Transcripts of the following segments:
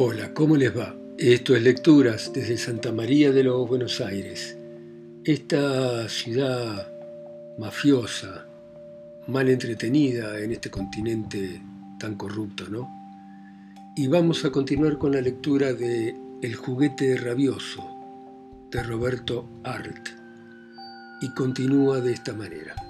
Hola, ¿cómo les va? Esto es Lecturas desde Santa María de los Buenos Aires. Esta ciudad mafiosa, mal entretenida en este continente tan corrupto, ¿no? Y vamos a continuar con la lectura de El juguete rabioso de Roberto Arlt. Y continúa de esta manera.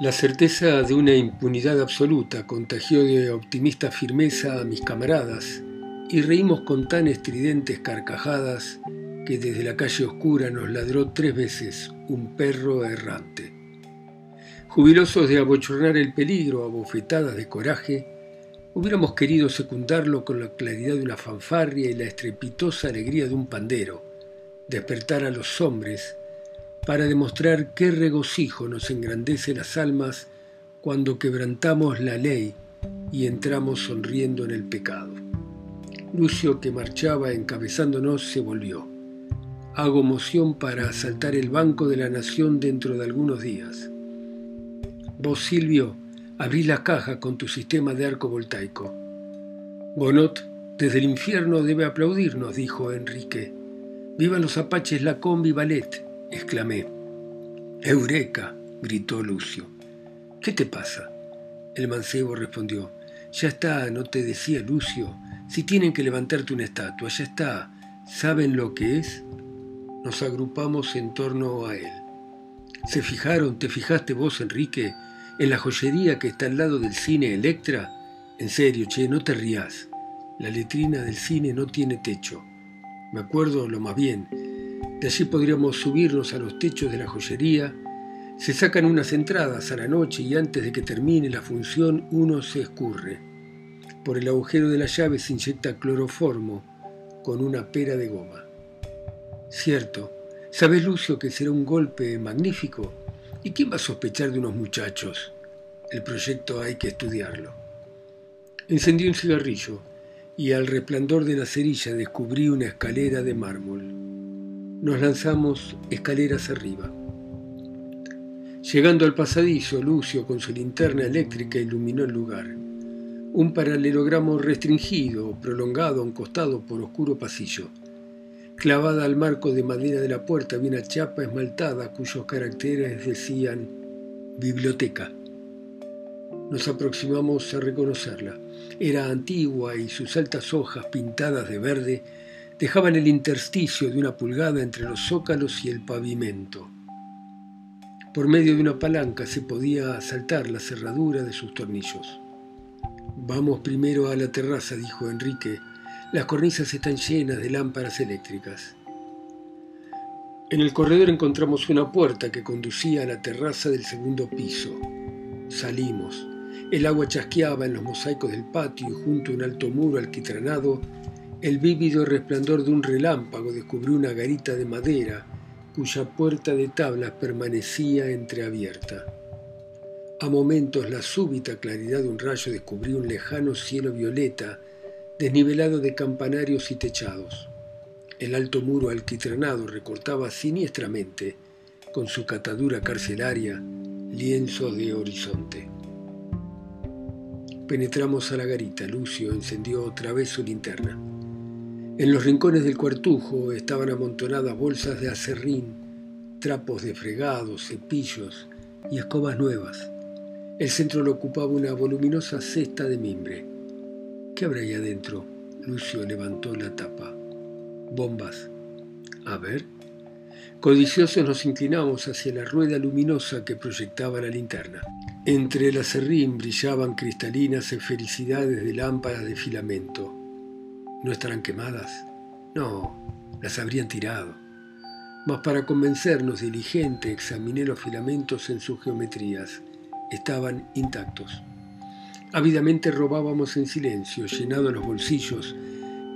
La certeza de una impunidad absoluta contagió de optimista firmeza a mis camaradas y reímos con tan estridentes carcajadas que desde la calle oscura nos ladró tres veces un perro errante. Jubilosos de abochornar el peligro a bofetadas de coraje, hubiéramos querido secundarlo con la claridad de una fanfarria y la estrepitosa alegría de un pandero, despertar a los hombres para demostrar qué regocijo nos engrandece las almas cuando quebrantamos la ley y entramos sonriendo en el pecado. Lucio, que marchaba encabezándonos, se volvió. Hago moción para asaltar el Banco de la Nación dentro de algunos días. Vos, Silvio, abrí la caja con tu sistema de arco voltaico. Bonot, desde el infierno debe aplaudirnos, dijo Enrique. Vivan los apaches la combi ballet exclamé. Eureka, gritó Lucio. ¿Qué te pasa? El mancebo respondió. Ya está, no te decía Lucio. Si tienen que levantarte una estatua, ya está. ¿Saben lo que es? Nos agrupamos en torno a él. ¿Se fijaron, te fijaste vos, Enrique, en la joyería que está al lado del cine Electra? En serio, che, no te rías. La letrina del cine no tiene techo. Me acuerdo lo más bien, de allí podríamos subirnos a los techos de la joyería. Se sacan unas entradas a la noche y antes de que termine la función uno se escurre. Por el agujero de la llave se inyecta cloroformo con una pera de goma. Cierto, ¿sabes Lucio que será un golpe magnífico? ¿Y quién va a sospechar de unos muchachos? El proyecto hay que estudiarlo. Encendí un cigarrillo y al resplandor de la cerilla descubrí una escalera de mármol nos lanzamos escaleras arriba. Llegando al pasadizo, Lucio con su linterna eléctrica iluminó el lugar. Un paralelogramo restringido, prolongado a un costado por oscuro pasillo. Clavada al marco de madera de la puerta había una chapa esmaltada cuyos caracteres decían biblioteca. Nos aproximamos a reconocerla. Era antigua y sus altas hojas pintadas de verde dejaban el intersticio de una pulgada entre los zócalos y el pavimento. Por medio de una palanca se podía saltar la cerradura de sus tornillos. Vamos primero a la terraza, dijo Enrique. Las cornisas están llenas de lámparas eléctricas. En el corredor encontramos una puerta que conducía a la terraza del segundo piso. Salimos. El agua chasqueaba en los mosaicos del patio y junto a un alto muro alquitranado el vívido resplandor de un relámpago descubrió una garita de madera cuya puerta de tablas permanecía entreabierta. A momentos la súbita claridad de un rayo descubrió un lejano cielo violeta desnivelado de campanarios y techados. El alto muro alquitranado recortaba siniestramente, con su catadura carcelaria, lienzos de horizonte. Penetramos a la garita. Lucio encendió otra vez su linterna. En los rincones del cuartujo estaban amontonadas bolsas de acerrín, trapos de fregado, cepillos y escobas nuevas. El centro lo ocupaba una voluminosa cesta de mimbre. ¿Qué habrá ahí adentro? Lucio levantó la tapa. Bombas. A ver. Codiciosos nos inclinamos hacia la rueda luminosa que proyectaba la linterna. Entre el acerrín brillaban cristalinas felicidades de lámparas de filamento. ¿No estarán quemadas? No, las habrían tirado. Mas para convencernos diligente examiné los filamentos en sus geometrías. Estaban intactos. Ávidamente robábamos en silencio, llenados los bolsillos,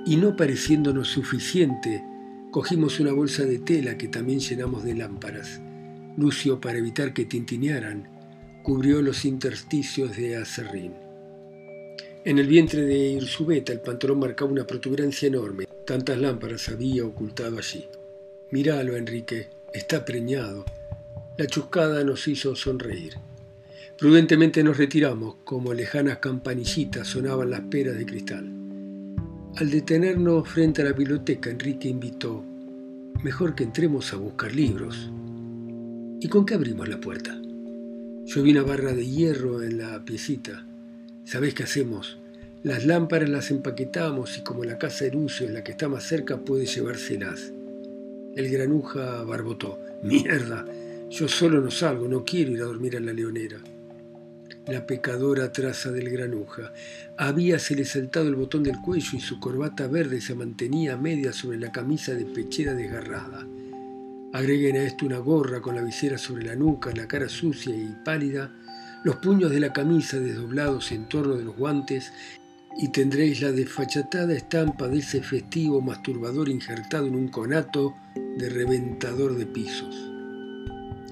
y no pareciéndonos suficiente, cogimos una bolsa de tela que también llenamos de lámparas. Lucio, para evitar que tintinearan, cubrió los intersticios de acerrín. En el vientre de Irsubeta el pantalón marcaba una protuberancia enorme. Tantas lámparas había ocultado allí. Míralo, Enrique, está preñado. La chuscada nos hizo sonreír. Prudentemente nos retiramos, como lejanas campanillitas sonaban las peras de cristal. Al detenernos frente a la biblioteca, Enrique invitó, mejor que entremos a buscar libros. ¿Y con qué abrimos la puerta? Yo vi una barra de hierro en la piecita. ¿Sabés qué hacemos? Las lámparas las empaquetamos y como la casa de Lucio es la que está más cerca, puede llevárselas. El granuja barbotó. Mierda, yo solo no salgo, no quiero ir a dormir a la leonera la pecadora traza del granuja. Habíasele saltado el botón del cuello y su corbata verde se mantenía media sobre la camisa de pechera desgarrada. Agreguen a esto una gorra con la visera sobre la nuca, la cara sucia y pálida, los puños de la camisa desdoblados en torno de los guantes y tendréis la desfachatada estampa de ese festivo masturbador injertado en un conato de reventador de pisos.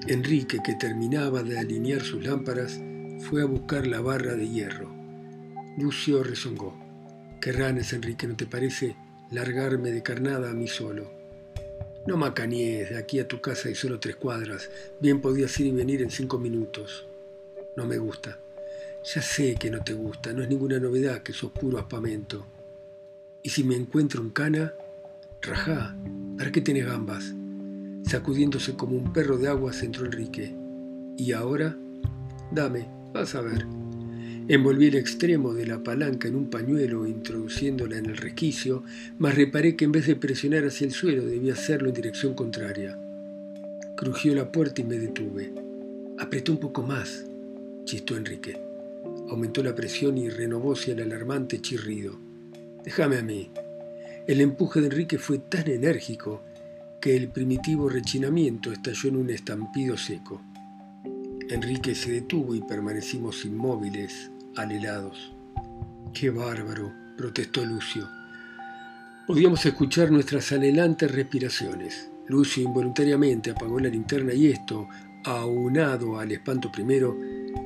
Enrique, que terminaba de alinear sus lámparas, fue a buscar la barra de hierro. Lucio rezongó. Querranes, Enrique, ¿no te parece largarme de carnada a mí solo? No macaníes, de aquí a tu casa hay solo tres cuadras. Bien podías ir y venir en cinco minutos. No me gusta. Ya sé que no te gusta, no es ninguna novedad que sos puro aspamento. Y si me encuentro en cana, rajá, ¿para qué tenés gambas? Sacudiéndose como un perro de agua, entró Enrique. ¿Y ahora? Dame, Vas a ver. Envolví el extremo de la palanca en un pañuelo introduciéndola en el resquicio, mas reparé que en vez de presionar hacia el suelo debía hacerlo en dirección contraria. Crujió la puerta y me detuve. Apretó un poco más, chistó Enrique. Aumentó la presión y renovóse el alarmante chirrido. Déjame a mí. El empuje de Enrique fue tan enérgico que el primitivo rechinamiento estalló en un estampido seco. Enrique se detuvo y permanecimos inmóviles, alelados. ¡Qué bárbaro! protestó Lucio. Podíamos escuchar nuestras anhelantes respiraciones. Lucio involuntariamente apagó la linterna y esto, aunado al espanto primero,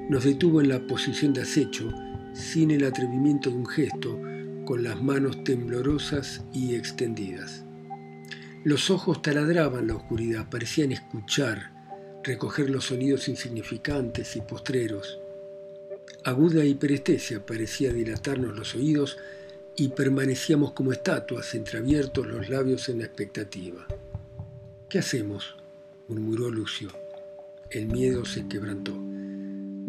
nos detuvo en la posición de acecho, sin el atrevimiento de un gesto, con las manos temblorosas y extendidas. Los ojos taladraban la oscuridad, parecían escuchar, recoger los sonidos insignificantes y postreros. Aguda hiperestesia parecía dilatarnos los oídos y permanecíamos como estatuas, entreabiertos los labios en la expectativa. ¿Qué hacemos? murmuró Lucio. El miedo se quebrantó.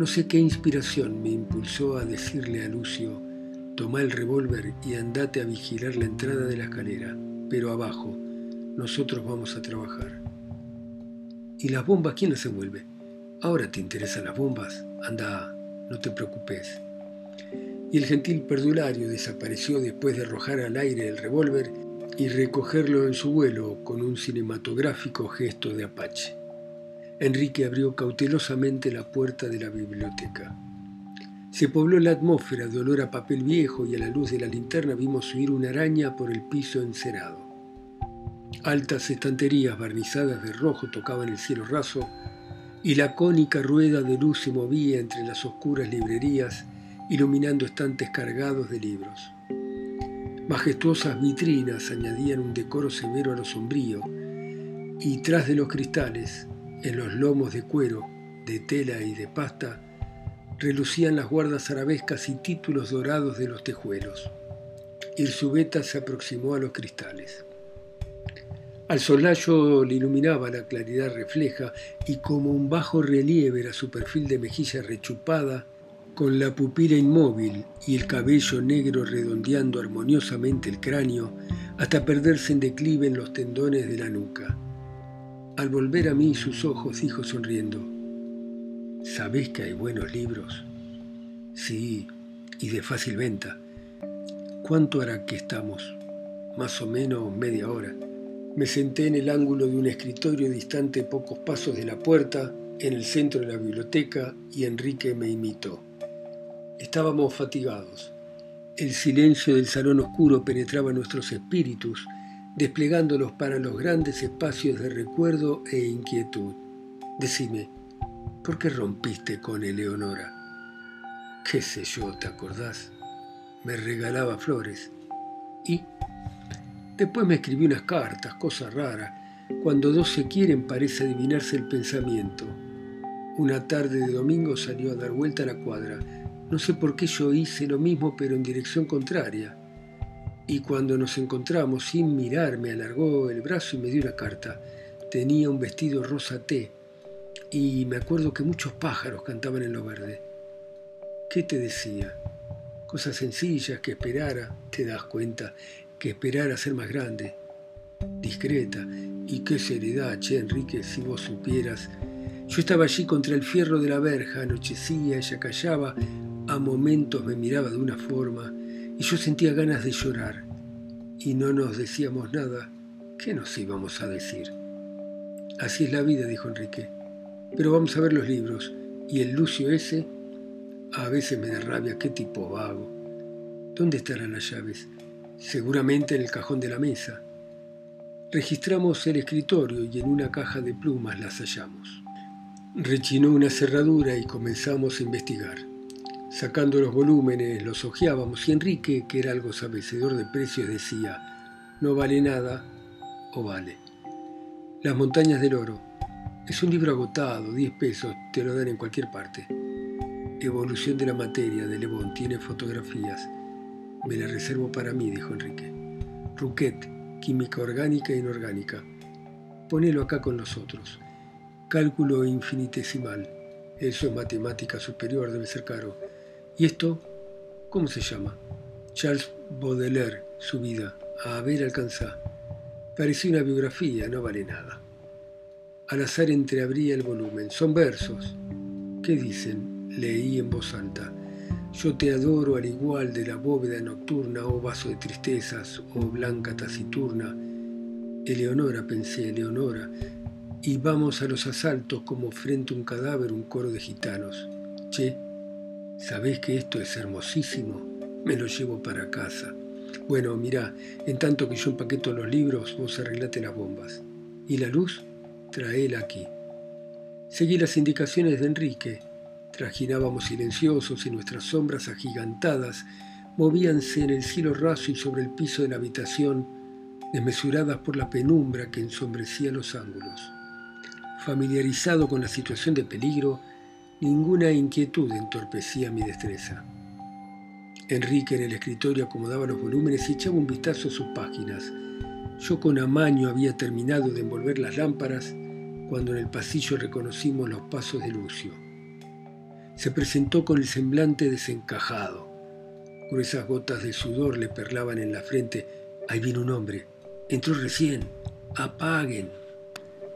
No sé qué inspiración me impulsó a decirle a Lucio, toma el revólver y andate a vigilar la entrada de la escalera, pero abajo, nosotros vamos a trabajar. ¿Y las bombas quién las envuelve? Ahora te interesan las bombas. Anda, no te preocupes. Y el gentil perdulario desapareció después de arrojar al aire el revólver y recogerlo en su vuelo con un cinematográfico gesto de Apache. Enrique abrió cautelosamente la puerta de la biblioteca. Se pobló la atmósfera de olor a papel viejo y a la luz de la linterna vimos subir una araña por el piso encerado. Altas estanterías barnizadas de rojo tocaban el cielo raso y la cónica rueda de luz se movía entre las oscuras librerías, iluminando estantes cargados de libros. Majestuosas vitrinas añadían un decoro severo a lo sombrío, y tras de los cristales, en los lomos de cuero, de tela y de pasta, relucían las guardas arabescas y títulos dorados de los tejuelos. Irsubeta se aproximó a los cristales. Al solayo le iluminaba la claridad refleja y como un bajo relieve era su perfil de mejilla rechupada, con la pupila inmóvil y el cabello negro redondeando armoniosamente el cráneo hasta perderse en declive en los tendones de la nuca. Al volver a mí sus ojos dijo sonriendo, ¿Sabés que hay buenos libros? Sí, y de fácil venta. ¿Cuánto hará que estamos? Más o menos media hora. Me senté en el ángulo de un escritorio distante pocos pasos de la puerta, en el centro de la biblioteca, y Enrique me imitó. Estábamos fatigados. El silencio del salón oscuro penetraba nuestros espíritus, desplegándolos para los grandes espacios de recuerdo e inquietud. Decime, ¿por qué rompiste con Eleonora? ¿Qué sé yo, te acordás? Me regalaba flores. ¿Y? Después me escribió unas cartas, cosa rara. Cuando dos se quieren parece adivinarse el pensamiento. Una tarde de domingo salió a dar vuelta a la cuadra. No sé por qué yo hice lo mismo, pero en dirección contraria. Y cuando nos encontramos, sin mirar, me alargó el brazo y me dio una carta. Tenía un vestido rosa té. Y me acuerdo que muchos pájaros cantaban en lo verde. ¿Qué te decía? Cosas sencillas, que esperara, te das cuenta, que esperara ser más grande, discreta. Y qué seriedad, che, Enrique, si vos supieras yo estaba allí contra el fierro de la verja, anochecía, ella callaba, a momentos me miraba de una forma y yo sentía ganas de llorar. Y no nos decíamos nada. ¿Qué nos íbamos a decir? Así es la vida, dijo Enrique. Pero vamos a ver los libros. Y el Lucio ese, a veces me da rabia, qué tipo vago. ¿Dónde estarán las llaves? Seguramente en el cajón de la mesa. Registramos el escritorio y en una caja de plumas las hallamos. Rechinó una cerradura y comenzamos a investigar. Sacando los volúmenes, los hojeábamos y Enrique, que era algo sabecedor de precios, decía, no vale nada o vale. Las montañas del oro. Es un libro agotado, 10 pesos, te lo dan en cualquier parte. Evolución de la materia, de Lebón, tiene fotografías. Me la reservo para mí, dijo Enrique. Rouquet, química orgánica e inorgánica. Ponelo acá con nosotros. Cálculo infinitesimal. Eso es matemática superior, debe ser caro. ¿Y esto? ¿Cómo se llama? Charles Baudelaire, su vida. A ver, alcanza. Parecía una biografía, no vale nada. Al azar entreabría el volumen. Son versos. ¿Qué dicen? Leí en voz alta. Yo te adoro al igual de la bóveda nocturna, oh vaso de tristezas, oh blanca taciturna. Eleonora, pensé, Eleonora, y vamos a los asaltos como frente a un cadáver un coro de gitanos. Che, ¿sabés que esto es hermosísimo? Me lo llevo para casa. Bueno, mirá, en tanto que yo empaqueto los libros, vos arreglate las bombas. ¿Y la luz? Traela aquí. Seguí las indicaciones de Enrique. Trajinábamos silenciosos y nuestras sombras agigantadas movíanse en el cielo raso y sobre el piso de la habitación, desmesuradas por la penumbra que ensombrecía los ángulos. Familiarizado con la situación de peligro, ninguna inquietud entorpecía mi destreza. Enrique en el escritorio acomodaba los volúmenes y echaba un vistazo a sus páginas. Yo con amaño había terminado de envolver las lámparas cuando en el pasillo reconocimos los pasos de Lucio. Se presentó con el semblante desencajado. Gruesas gotas de sudor le perlaban en la frente. Ahí viene un hombre. Entró recién. Apaguen.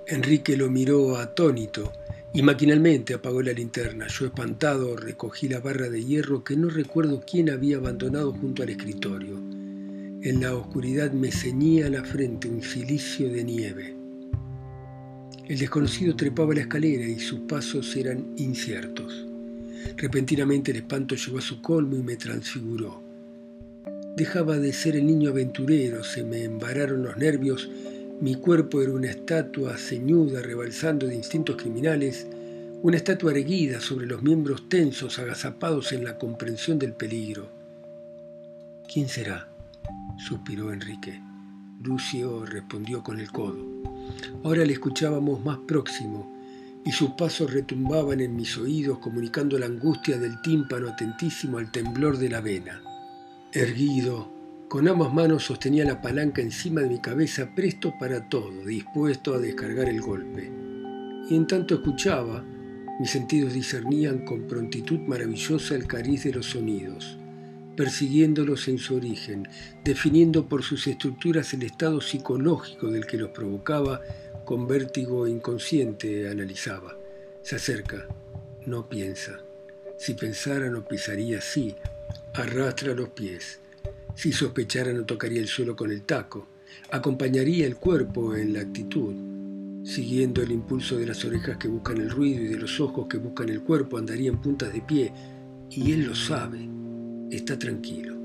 Enrique lo miró atónito y maquinalmente apagó la linterna. Yo espantado recogí la barra de hierro que no recuerdo quién había abandonado junto al escritorio. En la oscuridad me ceñía a la frente un cilicio de nieve. El desconocido trepaba la escalera y sus pasos eran inciertos. Repentinamente el espanto llegó a su colmo y me transfiguró. Dejaba de ser el niño aventurero, se me embararon los nervios mi cuerpo era una estatua ceñuda rebalsando de instintos criminales, una estatua erguida sobre los miembros tensos agazapados en la comprensión del peligro. ¿Quién será? suspiró Enrique. Lucio respondió con el codo. Ahora le escuchábamos más próximo y sus pasos retumbaban en mis oídos comunicando la angustia del tímpano atentísimo al temblor de la vena. Erguido, con ambas manos sostenía la palanca encima de mi cabeza, presto para todo, dispuesto a descargar el golpe. Y en tanto escuchaba, mis sentidos discernían con prontitud maravillosa el cariz de los sonidos, persiguiéndolos en su origen, definiendo por sus estructuras el estado psicológico del que los provocaba, con vértigo inconsciente analizaba. Se acerca, no piensa. Si pensara no pisaría así, arrastra los pies si sospechara no tocaría el suelo con el taco, acompañaría el cuerpo en la actitud, siguiendo el impulso de las orejas que buscan el ruido y de los ojos que buscan el cuerpo, andaría en puntas de pie, y él lo sabe, está tranquilo.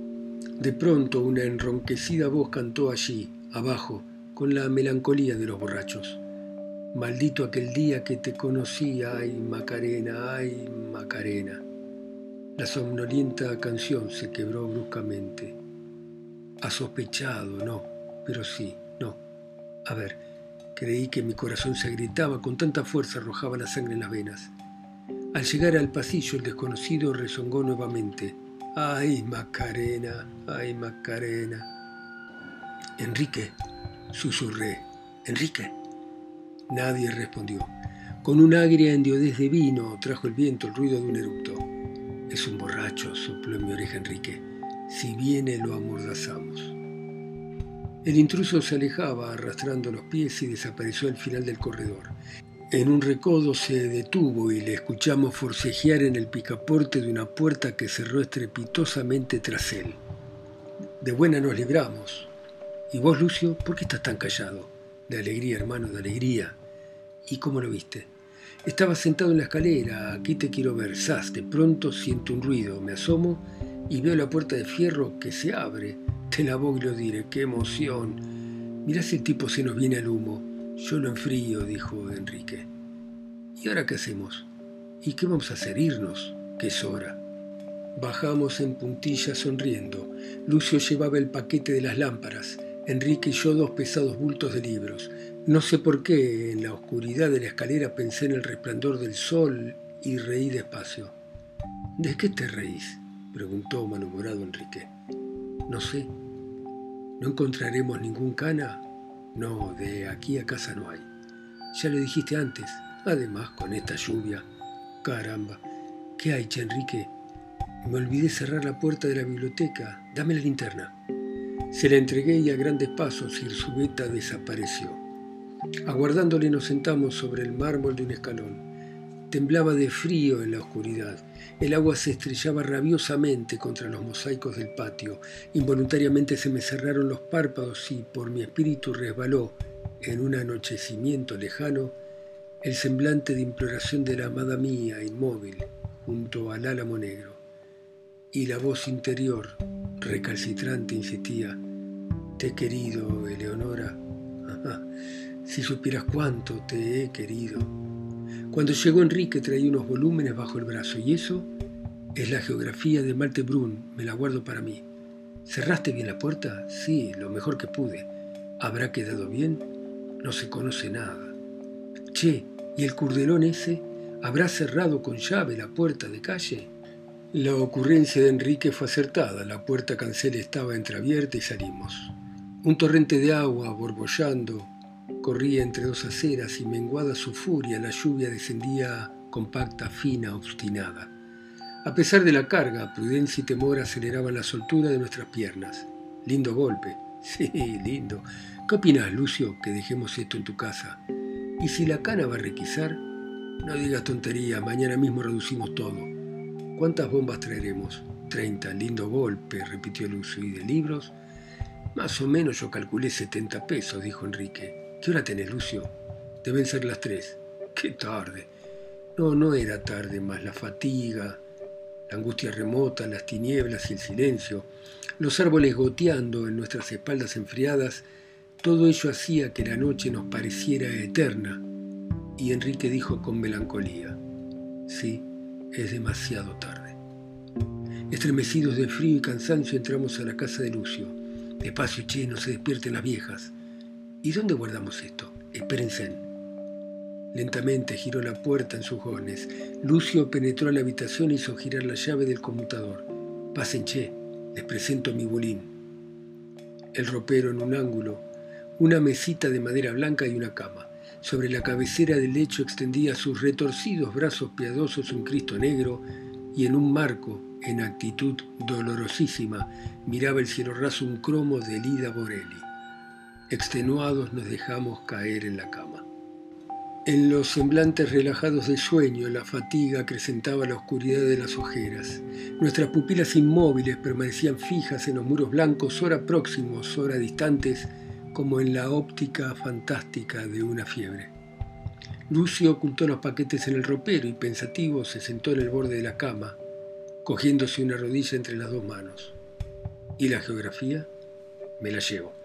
De pronto una enronquecida voz cantó allí, abajo, con la melancolía de los borrachos. Maldito aquel día que te conocí, ay Macarena, ay Macarena. La somnolienta canción se quebró bruscamente. Ha sospechado, no, pero sí, no. A ver, creí que mi corazón se agritaba, con tanta fuerza arrojaba la sangre en las venas. Al llegar al pasillo el desconocido rezongó nuevamente. ¡Ay, Macarena! ¡Ay, Macarena! Enrique, susurré. Enrique. Nadie respondió. Con un agria endiodez de vino trajo el viento el ruido de un eructo. Es un borracho, sopló en mi oreja Enrique. Si viene lo amordazamos. El intruso se alejaba arrastrando los pies y desapareció al final del corredor. En un recodo se detuvo y le escuchamos forcejear en el picaporte de una puerta que cerró estrepitosamente tras él. De buena nos libramos. ¿Y vos, Lucio, por qué estás tan callado? De alegría, hermano, de alegría. ¿Y cómo lo viste? Estaba sentado en la escalera, aquí te quiero ver, sas, de pronto siento un ruido, me asomo y veo la puerta de fierro que se abre. Te la voy lo diré, qué emoción. Mirá si el tipo se nos viene al humo. Yo lo enfrío, dijo Enrique. ¿Y ahora qué hacemos? ¿Y qué vamos a hacer? Irnos, que es hora. Bajamos en puntillas sonriendo. Lucio llevaba el paquete de las lámparas, Enrique y yo dos pesados bultos de libros. No sé por qué, en la oscuridad de la escalera pensé en el resplandor del sol y reí despacio. ¿De qué te reís? Preguntó malhumorado Enrique. No sé. ¿No encontraremos ningún cana? No, de aquí a casa no hay. Ya lo dijiste antes. Además, con esta lluvia. Caramba. ¿Qué hay, che, Enrique? Me olvidé cerrar la puerta de la biblioteca. Dame la linterna. Se la entregué y a grandes pasos Irsubeta desapareció. Aguardándole nos sentamos sobre el mármol de un escalón. Temblaba de frío en la oscuridad. El agua se estrellaba rabiosamente contra los mosaicos del patio. Involuntariamente se me cerraron los párpados y por mi espíritu resbaló, en un anochecimiento lejano, el semblante de imploración de la amada mía, inmóvil, junto al álamo negro. Y la voz interior, recalcitrante, insistía, Te he querido, Eleonora. si supieras cuánto te he querido. Cuando llegó Enrique traía unos volúmenes bajo el brazo y eso es la geografía de Malte Brun, me la guardo para mí. ¿Cerraste bien la puerta? Sí, lo mejor que pude. ¿Habrá quedado bien? No se conoce nada. Che, ¿y el curdelón ese? ¿Habrá cerrado con llave la puerta de calle? La ocurrencia de Enrique fue acertada. La puerta cancel estaba entreabierta y salimos. Un torrente de agua borbollando Corría entre dos aceras y menguada su furia, la lluvia descendía compacta, fina, obstinada. A pesar de la carga, prudencia y temor aceleraban la soltura de nuestras piernas. Lindo golpe. Sí, lindo. ¿Qué opinas, Lucio, que dejemos esto en tu casa? ¿Y si la cana va a requisar? No digas tontería, mañana mismo reducimos todo. ¿Cuántas bombas traeremos? Treinta, lindo golpe, repitió Lucio. ¿Y de libros? Más o menos yo calculé setenta pesos, dijo Enrique. ¿Qué hora tenés, Lucio? Deben ser las tres. Qué tarde. No, no era tarde, más la fatiga, la angustia remota, las tinieblas y el silencio, los árboles goteando en nuestras espaldas enfriadas, todo ello hacía que la noche nos pareciera eterna. Y Enrique dijo con melancolía, sí, es demasiado tarde. Estremecidos de frío y cansancio entramos a la casa de Lucio. Despacio, che, no se despierten las viejas. ¿Y dónde guardamos esto? Espérense. Lentamente giró la puerta en sus jones. Lucio penetró a la habitación y hizo girar la llave del conmutador. Pasen, che, les presento mi bolín. El ropero en un ángulo, una mesita de madera blanca y una cama. Sobre la cabecera del lecho extendía sus retorcidos brazos piadosos un Cristo negro y en un marco, en actitud dolorosísima, miraba el cielo raso un cromo de Lida Borelli. Extenuados nos dejamos caer en la cama. En los semblantes relajados de sueño, la fatiga acrecentaba la oscuridad de las ojeras. Nuestras pupilas inmóviles permanecían fijas en los muros blancos, ora próximos, ora distantes, como en la óptica fantástica de una fiebre. Lucio ocultó los paquetes en el ropero y pensativo se sentó en el borde de la cama, cogiéndose una rodilla entre las dos manos. ¿Y la geografía? Me la llevo.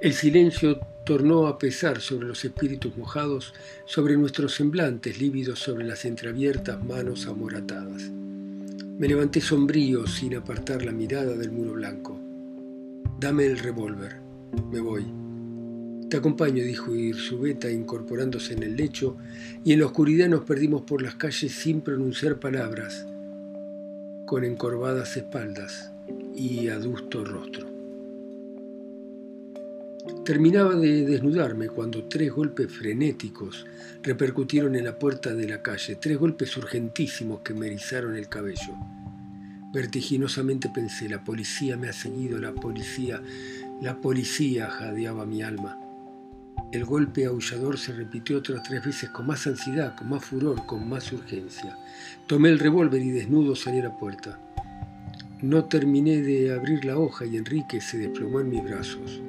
El silencio tornó a pesar sobre los espíritus mojados, sobre nuestros semblantes lívidos, sobre las entreabiertas manos amoratadas. Me levanté sombrío sin apartar la mirada del muro blanco. Dame el revólver. Me voy. Te acompaño, dijo Irzubeta incorporándose en el lecho, y en la oscuridad nos perdimos por las calles sin pronunciar palabras, con encorvadas espaldas y adusto rostro. Terminaba de desnudarme cuando tres golpes frenéticos repercutieron en la puerta de la calle, tres golpes urgentísimos que me erizaron el cabello. Vertiginosamente pensé, la policía me ha seguido, la policía, la policía, jadeaba mi alma. El golpe aullador se repitió otras tres veces con más ansiedad, con más furor, con más urgencia. Tomé el revólver y desnudo salí a la puerta. No terminé de abrir la hoja y Enrique se desplomó en mis brazos.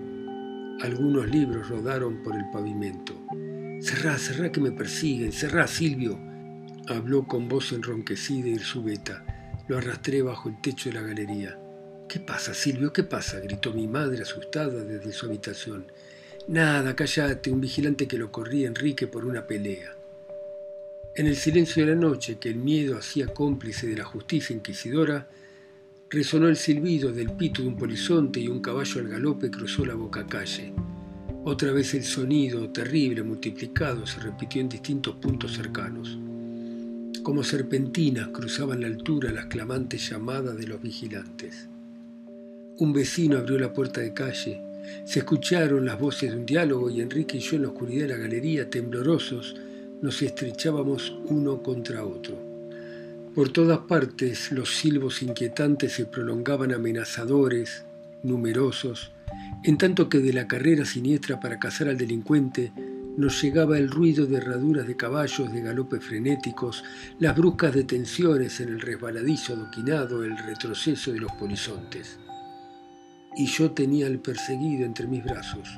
Algunos libros rodaron por el pavimento. Cerrá, cerrá que me persiguen, cerrá, Silvio. Habló con voz enronquecida y subeta. Lo arrastré bajo el techo de la galería. ¿Qué pasa, Silvio? ¿Qué pasa? gritó mi madre asustada desde su habitación. Nada, cállate, un vigilante que lo corría Enrique por una pelea. En el silencio de la noche, que el miedo hacía cómplice de la justicia inquisidora, Resonó el silbido del pito de un polizonte y un caballo al galope cruzó la boca calle. Otra vez el sonido, terrible, multiplicado, se repitió en distintos puntos cercanos. Como serpentinas cruzaban la altura las clamantes llamadas de los vigilantes. Un vecino abrió la puerta de calle. Se escucharon las voces de un diálogo y Enrique y yo en la oscuridad de la galería, temblorosos, nos estrechábamos uno contra otro. Por todas partes los silbos inquietantes se prolongaban amenazadores, numerosos, en tanto que de la carrera siniestra para cazar al delincuente nos llegaba el ruido de herraduras de caballos de galope frenéticos, las bruscas detenciones en el resbaladizo adoquinado, el retroceso de los polizontes. Y yo tenía al perseguido entre mis brazos,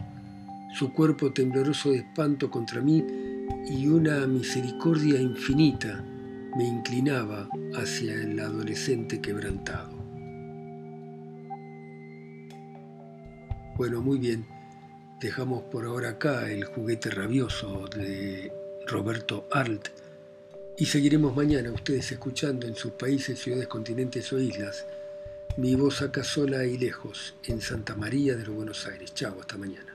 su cuerpo tembloroso de espanto contra mí y una misericordia infinita me inclinaba hacia el adolescente quebrantado. Bueno, muy bien, dejamos por ahora acá el juguete rabioso de Roberto Arlt y seguiremos mañana ustedes escuchando en sus países, ciudades, continentes o islas mi voz acá sola y lejos en Santa María de los Buenos Aires. Chao, hasta mañana.